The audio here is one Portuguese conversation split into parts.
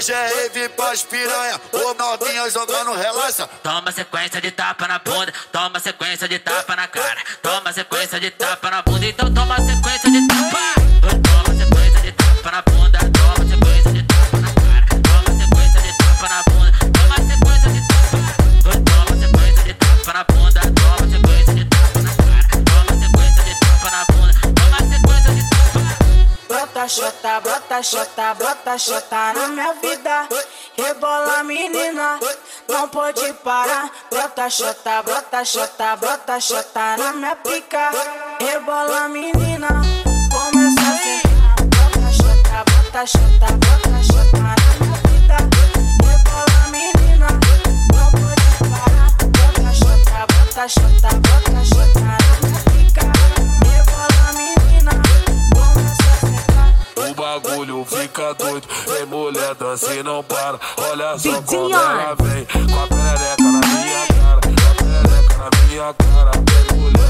Hoje é rave pras piranha, ô novinha jogando relaxa. Toma sequência de tapa na bunda, toma sequência de tapa na cara. Toma sequência de tapa na bunda, então toma Brota chota, brota chota, brota chota na minha vida. Rebola menina, não pode parar. Brota chota, brota chota, brota chota na minha pica. Rebola menina, começa a sentar. Brota chota, brota chota, brota chota bagulho fica doido, vem mulher dança e não para. Olha só como ela vem, com a perereca na minha cara, com a perereca na minha cara. Vem mulher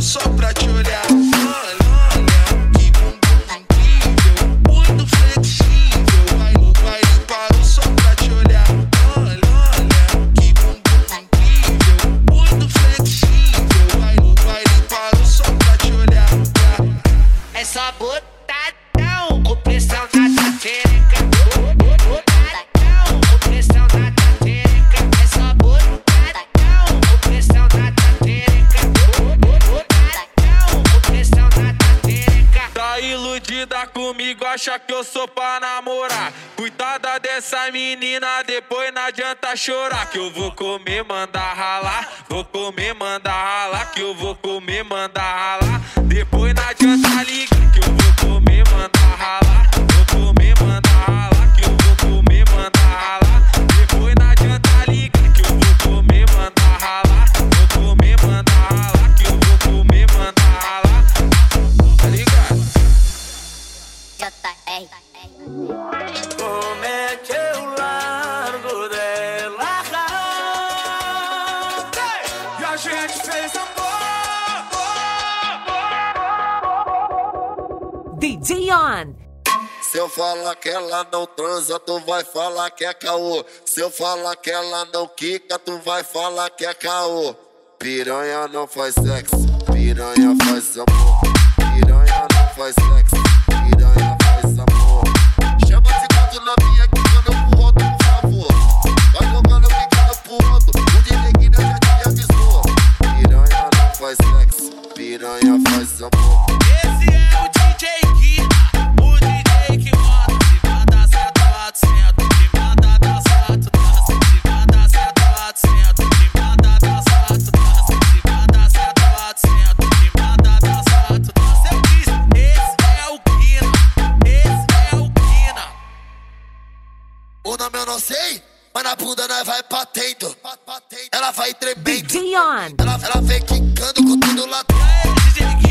Só pra te olhar. Iludida comigo, acha que eu sou pra namorar. Cuidada dessa menina, depois não adianta chorar. Que eu vou comer, mandar ralar. Vou comer, mandar ralar. Que eu vou comer, mandar ralar. Como é que eu largo dela? E a gente fez DJ on. Se eu falar que ela não transa, tu vai falar que é caô. Se eu falar que ela não quica, tu vai falar que é caô. Piranha não faz sexo, piranha faz amor. Piranha não faz sexo, amor. Esse é o DJ Guina, o DJ que manda. Se manda sentado, senta, se manda dançado, dança. Se manda sentado, senta, se manda dançado, dança. Se manda sentado, senta, se manda dançado, dança. Eu disse, esse é o Guina, esse é o Guina. O nome eu não sei, mas na bunda nós vai batendo. Ela vai tremendo. Ela, ela vem quicando com tudo lá dentro. This is it.